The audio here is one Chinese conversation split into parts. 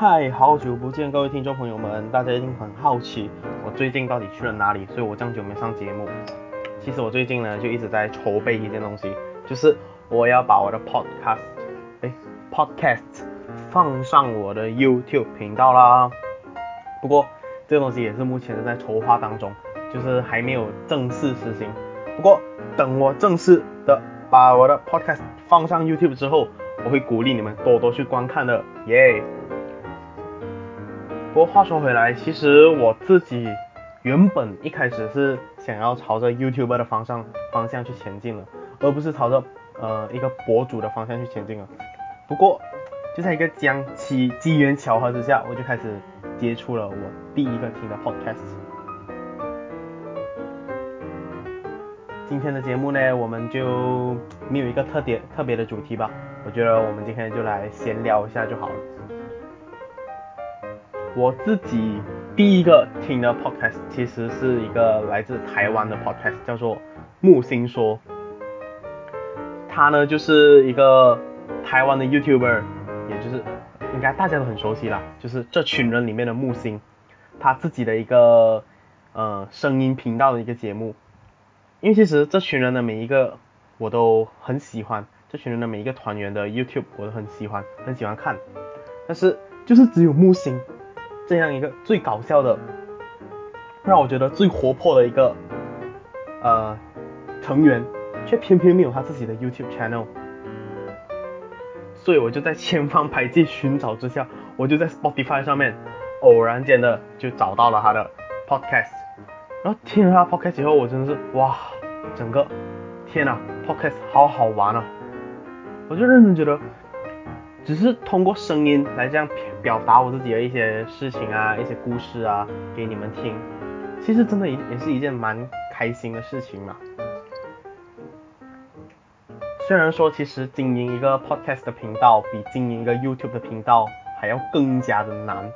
嗨，好久不见，各位听众朋友们，大家一定很好奇我最近到底去了哪里，所以我这样久没上节目。其实我最近呢就一直在筹备一件东西，就是我要把我的 podcast，哎，podcast 放上我的 YouTube 频道啦。不过这个东西也是目前正在筹划当中，就是还没有正式实行。不过等我正式的把我的 podcast 放上 YouTube 之后，我会鼓励你们多多去观看的，耶！不过话说回来，其实我自己原本一开始是想要朝着 YouTuber 的方向方向去前进的，而不是朝着呃一个博主的方向去前进了。不过就在一个将其机缘巧合之下，我就开始接触了我第一个听的 Podcast。今天的节目呢，我们就没有一个特别特别的主题吧，我觉得我们今天就来闲聊一下就好了。我自己第一个听的 podcast 其实是一个来自台湾的 podcast，叫做木星说。他呢就是一个台湾的 YouTuber，也就是应该大家都很熟悉啦，就是这群人里面的木星，他自己的一个呃声音频道的一个节目。因为其实这群人的每一个我都很喜欢，这群人的每一个团员的 YouTube 我都很喜欢，很喜欢看。但是就是只有木星。这样一个最搞笑的，让我觉得最活泼的一个呃成员，却偏偏没有他自己的 YouTube channel，所以我就在千方百计寻找之下，我就在 Spotify 上面偶然间的就找到了他的 podcast，然后听了他 podcast 以后，我真的是哇，整个天呐，podcast 好好玩啊！我就认真觉得。只是通过声音来这样表达我自己的一些事情啊，一些故事啊，给你们听，其实真的也也是一件蛮开心的事情嘛。虽然说其实经营一个 podcast 的频道比经营一个 YouTube 的频道还要更加的难，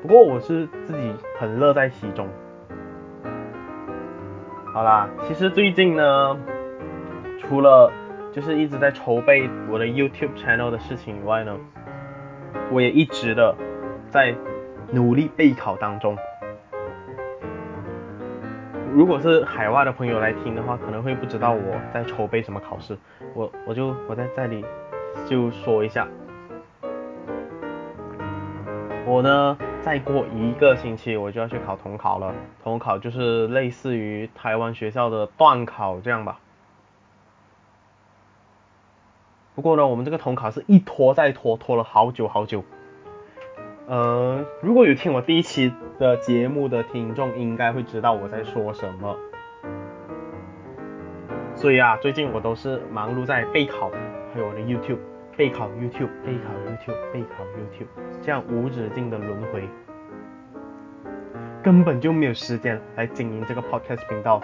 不过我是自己很乐在其中。好啦，其实最近呢，除了就是一直在筹备我的 YouTube channel 的事情以外呢，我也一直的在努力备考当中。如果是海外的朋友来听的话，可能会不知道我在筹备什么考试，我我就我在这里就说一下，我呢再过一个星期我就要去考统考了，统考就是类似于台湾学校的段考这样吧。不过呢，我们这个统考是一拖再拖，拖了好久好久。呃，如果有听我第一期的节目的听众，应该会知道我在说什么。所以啊，最近我都是忙碌在备考，还有我的 YouTube 备考 YouTube 备考 YouTube 备考 YouTube，这样无止境的轮回，根本就没有时间来经营这个 Podcast 频道。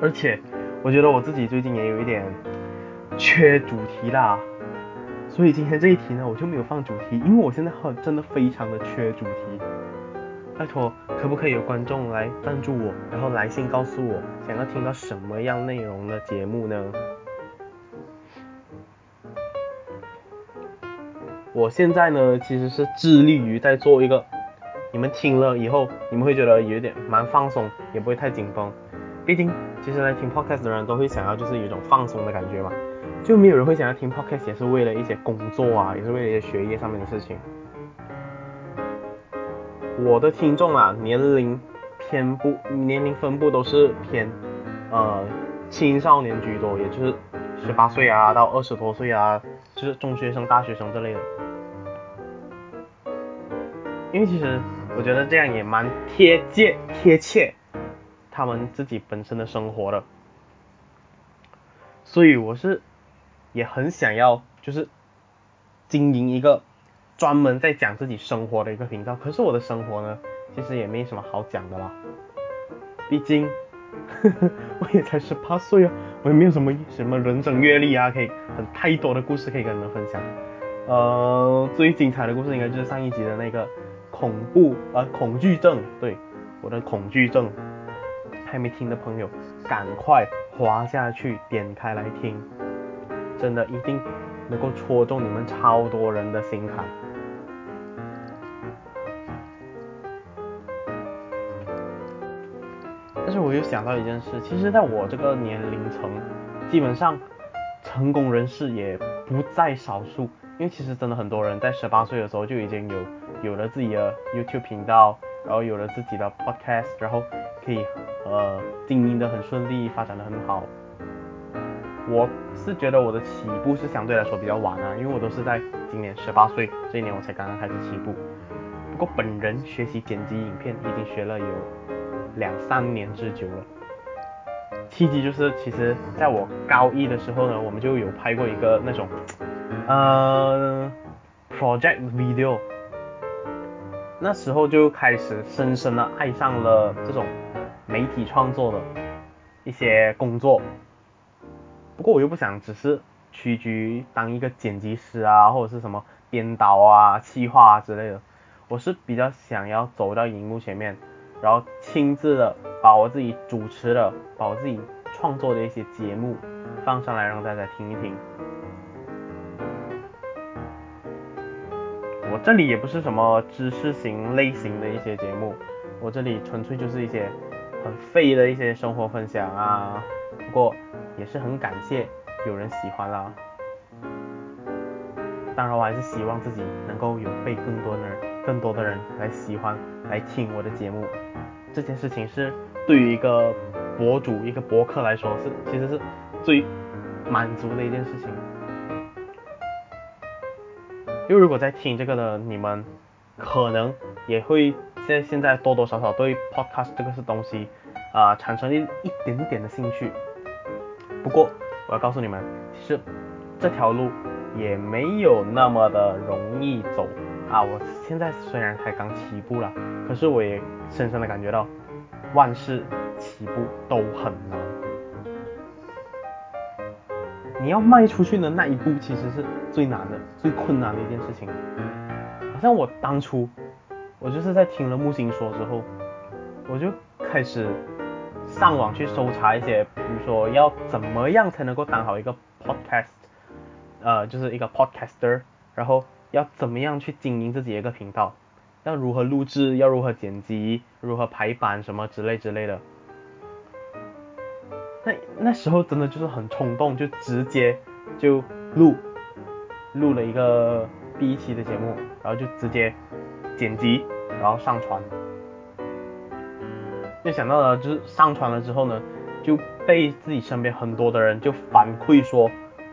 而且，我觉得我自己最近也有一点。缺主题啦，所以今天这一题呢，我就没有放主题，因为我现在很真的非常的缺主题。拜托，可不可以有观众来赞助我，然后来信告诉我想要听到什么样内容的节目呢？我现在呢，其实是致力于在做一个，你们听了以后，你们会觉得有点蛮放松，也不会太紧绷。毕竟，其实来听 podcast 的人都会想要就是有一种放松的感觉嘛。就没有人会想要听 podcast，也是为了一些工作啊，也是为了一些学业上面的事情。我的听众啊，年龄偏不年龄分布都是偏呃青少年居多，也就是十八岁啊到二十多岁啊，就是中学生、大学生这类的。因为其实我觉得这样也蛮贴切贴切他们自己本身的生活的，所以我是。也很想要，就是经营一个专门在讲自己生活的一个频道。可是我的生活呢，其实也没什么好讲的啦。毕竟呵呵，我也才十八岁啊，我也没有什么什么人生阅历啊，可以很太多的故事可以跟你们分享。呃，最精彩的故事应该就是上一集的那个恐怖呃恐惧症，对，我的恐惧症。还没听的朋友，赶快滑下去，点开来听。真的一定能够戳中你们超多人的心坎。但是我又想到一件事其实在我这个年龄层基本上成功人士也不在少数因为其实真的很多人在十八岁的时候就已经有有了自己的 youtube 频道然后有了自己的 podcast 然后可以呃经营的很顺利发展的很好。我是觉得我的起步是相对来说比较晚啊，因为我都是在今年十八岁这一年我才刚刚开始起步。不过本人学习剪辑影片已经学了有两三年之久了。契机就是，其实在我高一的时候呢，我们就有拍过一个那种呃 project video，那时候就开始深深的爱上了这种媒体创作的一些工作。不过我又不想只是屈居当一个剪辑师啊，或者是什么编导啊、企划啊之类的。我是比较想要走到荧幕前面，然后亲自的把我自己主持的、把我自己创作的一些节目放上来让大家听一听。我这里也不是什么知识型类型的一些节目，我这里纯粹就是一些很废的一些生活分享啊。不过也是很感谢有人喜欢啦。当然我还是希望自己能够有被更多的人。更多的人来喜欢来听我的节目，这件事情是对于一个博主、一个博客来说是其实是最满足的一件事情。因为如果在听这个的你们，可能也会在现在多多少少对 podcast 这个是东西啊产生一一点点的兴趣。不过我要告诉你们，其实这条路也没有那么的容易走。啊，我现在虽然才刚起步了，可是我也深深的感觉到，万事起步都很难。你要迈出去的那一步，其实是最难的、最困难的一件事情。好像我当初，我就是在听了木星说之后，我就开始上网去搜查一些，比如说要怎么样才能够当好一个 podcast，呃，就是一个 podcaster，然后。要怎么样去经营自己一个频道？要如何录制？要如何剪辑？如何排版？什么之类之类的。那那时候真的就是很冲动，就直接就录录了一个第一期的节目，然后就直接剪辑，然后上传。就想到了，就是上传了之后呢，就被自己身边很多的人就反馈说，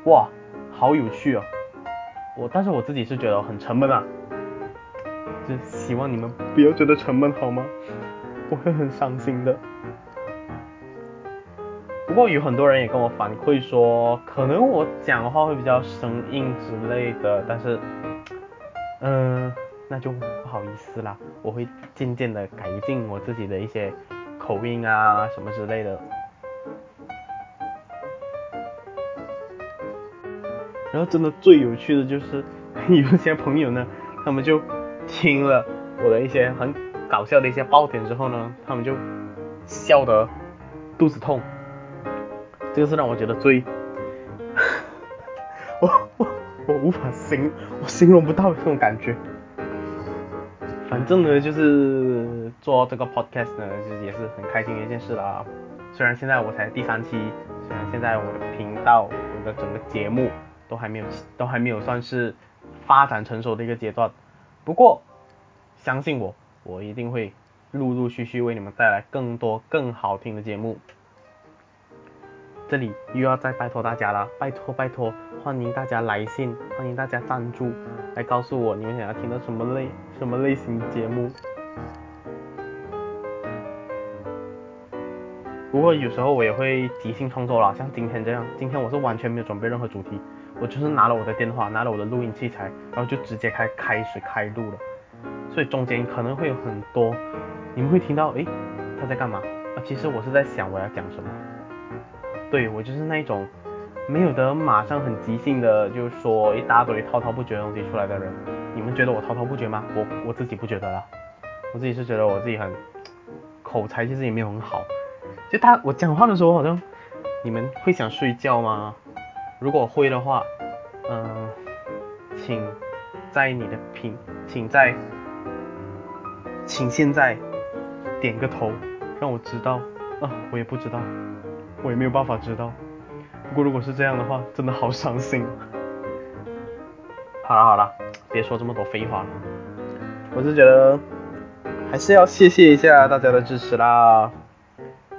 哇，好有趣哦。我但是我自己是觉得很沉闷啊，就希望你们不要觉得沉闷好吗？我会很伤心的。不过有很多人也跟我反馈说，可能我讲的话会比较生硬之类的，但是，嗯，那就不好意思啦，我会渐渐的改进我自己的一些口音啊什么之类的。然后真的最有趣的就是 有些朋友呢，他们就听了我的一些很搞笑的一些爆点之后呢，他们就笑得肚子痛。这个是让我觉得最，我我我无法形，我形容不到这种感觉。反正呢，就是做这个 podcast 呢，就是也是很开心的一件事啦。虽然现在我才第三期，虽然现在我的频道，我的整个节目。都还没有，都还没有算是发展成熟的一个阶段。不过，相信我，我一定会陆陆续续为你们带来更多更好听的节目。这里又要再拜托大家了，拜托拜托，欢迎大家来信，欢迎大家赞助，来告诉我你们想要听到什么类什么类型节目。不过有时候我也会即兴创作啦，像今天这样，今天我是完全没有准备任何主题。我就是拿了我的电话，拿了我的录音器材，然后就直接开开始开录了，所以中间可能会有很多，你们会听到，诶，他在干嘛？啊，其实我是在想我要讲什么。对我就是那种没有得马上很即兴的，就说一大堆滔滔不绝的东西出来的人。你们觉得我滔滔不绝吗？我我自己不觉得啦，我自己是觉得我自己很口才其实也没有很好，就他我讲话的时候好像你们会想睡觉吗？如果会的话，嗯，请在你的屏，请在，请现在点个头，让我知道啊，我也不知道，我也没有办法知道。不过如果是这样的话，真的好伤心。好了好了，别说这么多废话了。我是觉得还是要谢谢一下大家的支持啦。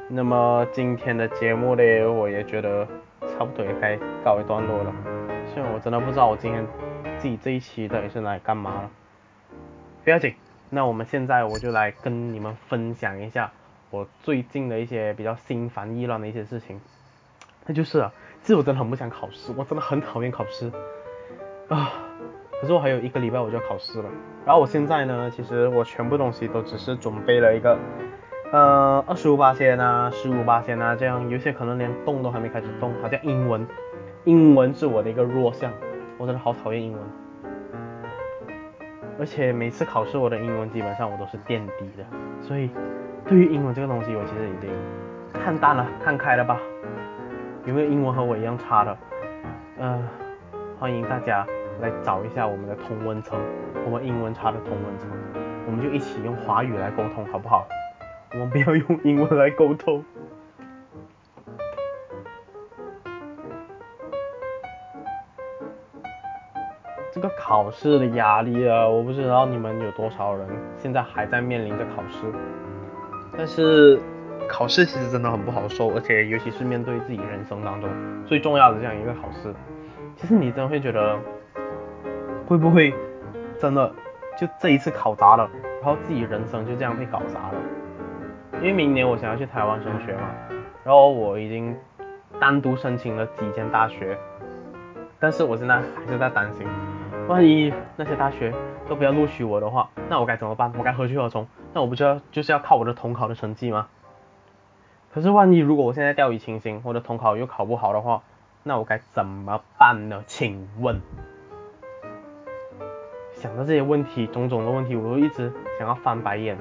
那么今天的节目呢，我也觉得差不多也该告一段落了。虽然我真的不知道我今天自己这一期到底是来干嘛了。不要紧，那我们现在我就来跟你们分享一下我最近的一些比较心烦意乱的一些事情。那就是啊，其实我真的很不想考试，我真的很讨厌考试啊。可是我还有一个礼拜我就要考试了，然后我现在呢，其实我全部东西都只是准备了一个，呃，二十五八线啊，十五八线啊，这样有些可能连动都还没开始动，好像英文，英文是我的一个弱项，我真的好讨厌英文，而且每次考试我的英文基本上我都是垫底的，所以对于英文这个东西我其实已经看淡了，看开了吧，有没有英文和我一样差的？嗯，欢迎大家。来找一下我们的同文层，我们英文差的同文层，我们就一起用华语来沟通，好不好？我们不要用英文来沟通。这个考试的压力啊，我不知道你们有多少人现在还在面临着考试，但是考试其实真的很不好受，而且尤其是面对自己人生当中最重要的这样一个考试，其实你真的会觉得。会不会真的就这一次考砸了，然后自己人生就这样被搞砸了？因为明年我想要去台湾升学嘛，然后我已经单独申请了几间大学，但是我现在还是在担心，万一那些大学都不要录取我的话，那我该怎么办？我该何去何从？那我不就要就是要靠我的统考的成绩吗？可是万一如果我现在掉以轻心，我的统考又考不好的话，那我该怎么办呢？请问？想到这些问题，种种的问题，我都一直想要翻白眼，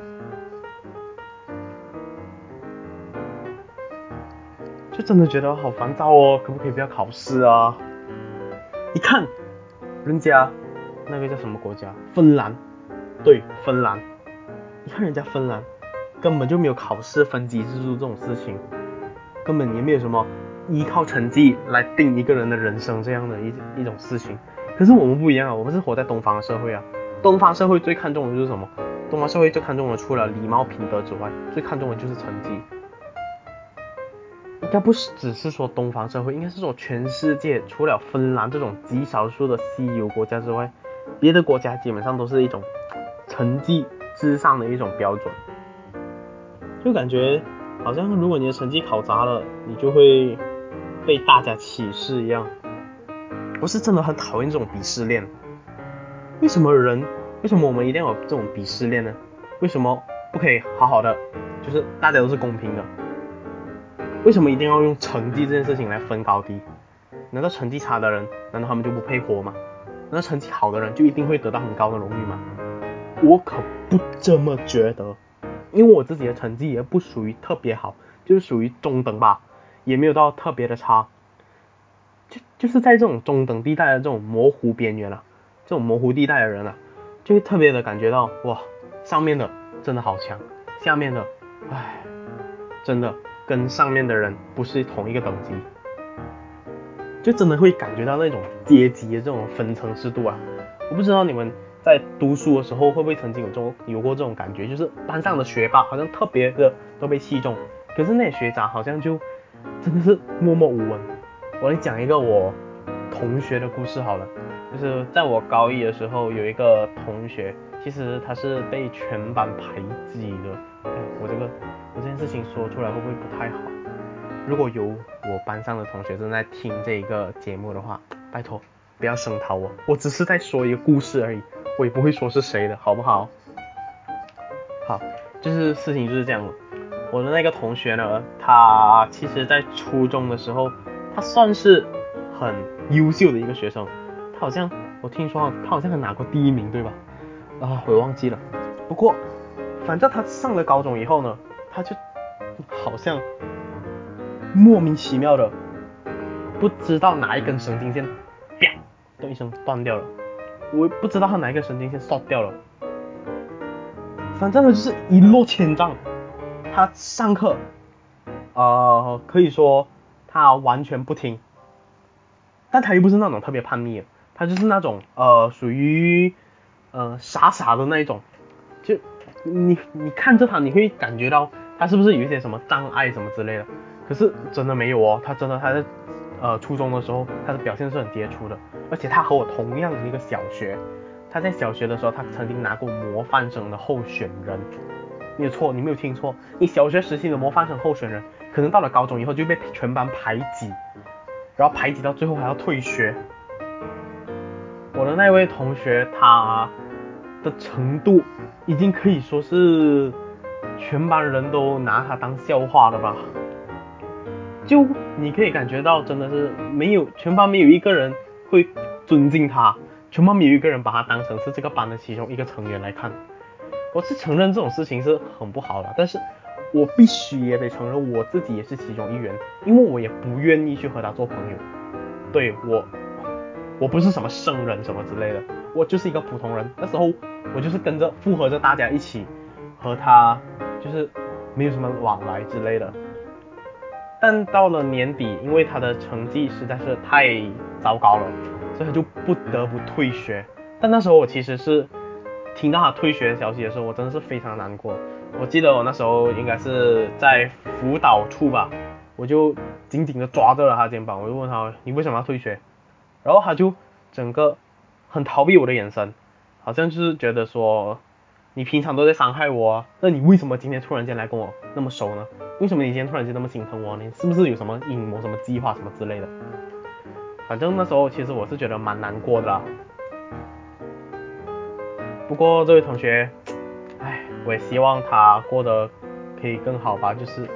就真的觉得好烦躁哦，可不可以不要考试啊？你看，人家那个叫什么国家？芬兰，对，芬兰。你看人家芬兰根本就没有考试分级制度这种事情，根本也没有什么依靠成绩来定一个人的人生这样的一一种事情。可是我们不一样啊，我们是活在东方的社会啊。东方社会最看重的就是什么？东方社会最看重的除了礼貌品德之外，最看重的就是成绩。应该不是只是说东方社会，应该是说全世界除了芬兰这种极少数的西游国家之外，别的国家基本上都是一种成绩之上的一种标准。就感觉好像如果你的成绩考砸了，你就会被大家歧视一样。我是真的很讨厌这种鄙视链。为什么人？为什么我们一定要有这种鄙视链呢？为什么不可以好好的？就是大家都是公平的。为什么一定要用成绩这件事情来分高低？难道成绩差的人，难道他们就不配活吗？难道成绩好的人就一定会得到很高的荣誉吗？我可不这么觉得，因为我自己的成绩也不属于特别好，就是属于中等吧，也没有到特别的差。就就是在这种中等地带的这种模糊边缘了，这种模糊地带的人啊，就会特别的感觉到哇，上面的真的好强，下面的，唉，真的跟上面的人不是同一个等级，就真的会感觉到那种阶级的这种分层制度啊。我不知道你们在读书的时候会不会曾经有这种有过这种感觉，就是班上的学霸好像特别的都被器重，可是那些学渣好像就真的是默默无闻。我来讲一个我同学的故事好了，就是在我高一的时候，有一个同学，其实他是被全班排挤的。哎，我这个我这件事情说出来会不会不太好？如果有我班上的同学正在听这一个节目的话，拜托不要声讨我，我只是在说一个故事而已，我也不会说是谁的，好不好？好，就是事情就是这样了。我的那个同学呢，他其实在初中的时候。他算是很优秀的一个学生，他好像我听说他好像还拿过第一名，对吧？啊，我忘记了。不过反正他上了高中以后呢，他就好像莫名其妙的不知道哪一根神经线，啪的一声断掉了。我不知道他哪一个神经线烧掉了。反正呢就是一落千丈。他上课呃，可以说他完全不听，但他又不是那种特别叛逆，他就是那种呃属于呃傻傻的那一种，就你你看着他，你会感觉到他是不是有一些什么障碍什么之类的，可是真的没有哦，他真的他在呃初中的时候他的表现是很杰出的，而且他和我同样的一个小学，他在小学的时候他曾经拿过模范生的候选人。没有错，你没有听错，你小学时期的模范生候选人，可能到了高中以后就被全班排挤，然后排挤到最后还要退学。我的那位同学，他的程度已经可以说是全班人都拿他当笑话了吧？就你可以感觉到，真的是没有全班没有一个人会尊敬他，全班没有一个人把他当成是这个班的其中一个成员来看。我是承认这种事情是很不好的，但是我必须也得承认我自己也是其中一员，因为我也不愿意去和他做朋友。对我，我不是什么圣人什么之类的，我就是一个普通人。那时候我就是跟着附和着大家一起和他，就是没有什么往来之类的。但到了年底，因为他的成绩实在是太糟糕了，所以他就不得不退学。但那时候我其实是。听到他退学的消息的时候，我真的是非常难过。我记得我那时候应该是在辅导处吧，我就紧紧的抓着了他肩膀，我就问他你为什么要退学？然后他就整个很逃避我的眼神，好像是觉得说你平常都在伤害我，那你为什么今天突然间来跟我那么熟呢？为什么你今天突然间那么心疼我？你是不是有什么阴谋、什么计划、什么之类的？反正那时候其实我是觉得蛮难过的。不过这位同学，唉，我也希望他过得可以更好吧。就是，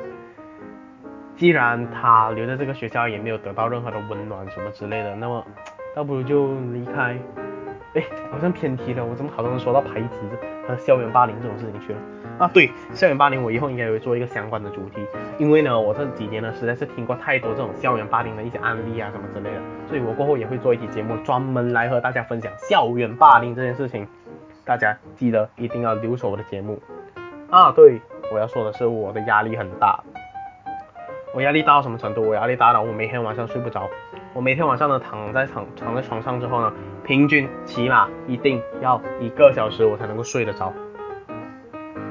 既然他留在这个学校也没有得到任何的温暖什么之类的，那么倒不如就离开。哎，好像偏题了，我怎么好多人说到排挤和校园霸凌这种事情去了？啊，对，校园霸凌我以后应该也会做一个相关的主题，因为呢，我这几年呢实在是听过太多这种校园霸凌的一些案例啊什么之类的，所以我过后也会做一期节目专门来和大家分享校园霸凌这件事情。大家记得一定要留守我的节目啊！对，我要说的是我的压力很大，我压力大到什么程度？我压力大到我每天晚上睡不着，我每天晚上呢躺在躺躺在床上之后呢，平均起码一定要一个小时我才能够睡得着。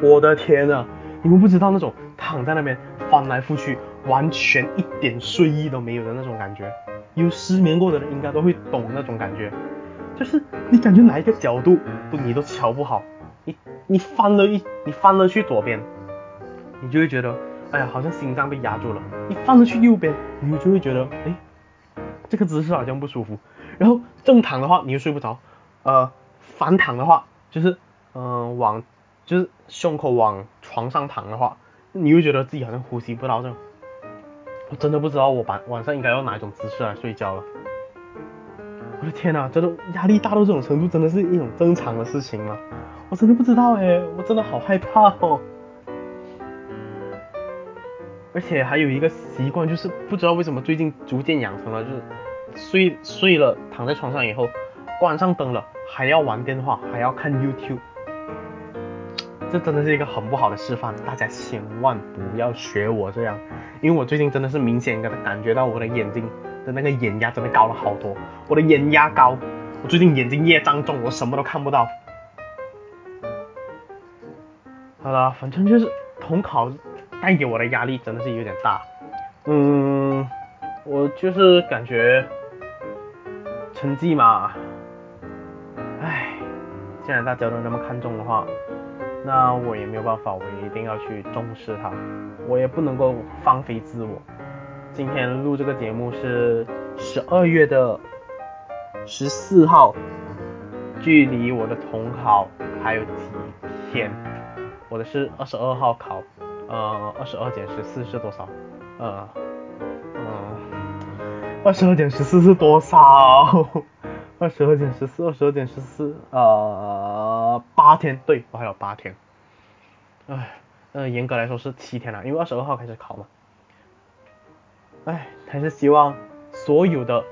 我的天啊，你们不知道那种躺在那边翻来覆去，完全一点睡意都没有的那种感觉，有失眠过的人应该都会懂那种感觉。就是你感觉哪一个角度不你都瞧不好，你你翻了一你翻了去左边，你就会觉得哎呀好像心脏被压住了；你翻了去右边，你就会觉得哎这个姿势好像不舒服。然后正躺的话你又睡不着，呃反躺的话就是嗯往就是胸口往床上躺的话，你又觉得自己好像呼吸不到这种。我真的不知道我晚晚上应该用哪一种姿势来睡觉了。我的天呐，真的压力大到这种程度，真的是一种正常的事情吗？我真的不知道哎，我真的好害怕哦。而且还有一个习惯，就是不知道为什么最近逐渐养成了，就是睡睡了躺在床上以后，关上灯了还要玩电话，还要看 YouTube。这真的是一个很不好的示范，大家千万不要学我这样，因为我最近真的是明显感感觉到我的眼睛。的那个眼压真的高了好多，我的眼压高，我最近眼睛业障重，我什么都看不到。好了，反正就是统考带给我的压力真的是有点大，嗯，我就是感觉成绩嘛，唉，既然大家都那么看重的话，那我也没有办法，我一定要去重视它，我也不能够放飞自我。今天录这个节目是十二月的十四号，距离我的统考还有几天？我的是二十二号考，呃，二十二减十四是多少？呃，嗯，二十二减十四是多少？二十二减十四，二十二减十四，呃，八天，对我还有八天。唉，呃，严格来说是七天了，因为二十二号开始考嘛。哎，还是希望所有的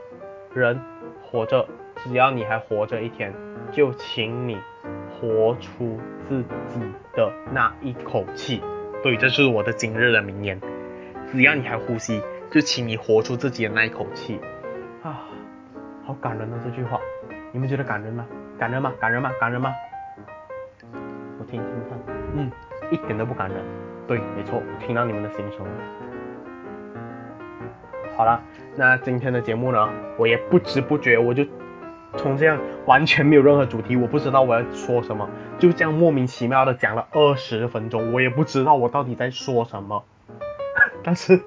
人活着，只要你还活着一天，就请你活出自己的那一口气。所以，这是我的今日的名言。只要你还呼吸，就请你活出自己的那一口气啊！好感人啊这句话，你们觉得感人吗？感人吗？感人吗？感人吗？我听听看，嗯，一点都不感人。对，没错，听到你们的心声了。好了，那今天的节目呢，我也不知不觉我就从这样完全没有任何主题，我不知道我要说什么，就这样莫名其妙的讲了二十分钟，我也不知道我到底在说什么。但是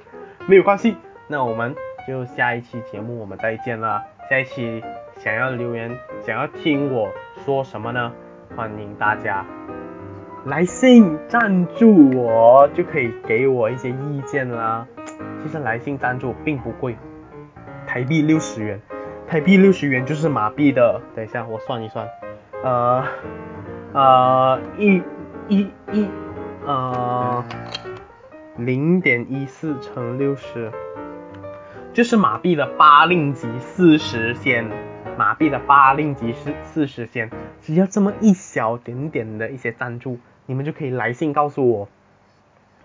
没有关系，那我们就下一期节目我们再见啦。下一期想要留言，想要听我说什么呢？欢迎大家来信赞助我，就可以给我一些意见啦。其实来信赞助并不贵，台币六十元，台币六十元就是马币的。等一下我算一算，呃呃一一一呃零点一四乘六十，就是马币的八令吉四十仙，马币的八令吉是四十仙。只要这么一小点点的一些赞助，你们就可以来信告诉我，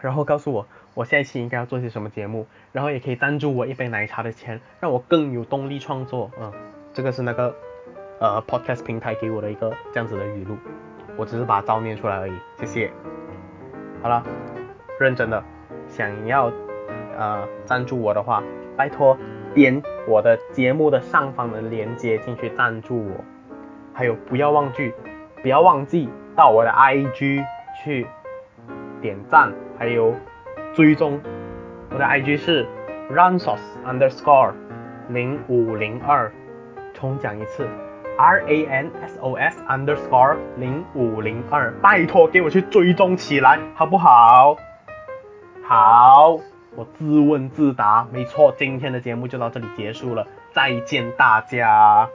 然后告诉我。我下一期应该要做些什么节目，然后也可以赞助我一杯奶茶的钱，让我更有动力创作。嗯，这个是那个呃 podcast 平台给我的一个这样子的语录，我只是把它照念出来而已。谢谢。好了，认真的，想要呃赞助我的话，拜托点我的节目的上方的链接进去赞助我。还有不要忘记，不要忘记到我的 IG 去点赞，还有。追踪我的 IG 是 ransos underscore 零五零二，重讲一次 R A N S O S underscore 零五零二，拜托给我去追踪起来，好不好？好，我自问自答，没错，今天的节目就到这里结束了，再见大家。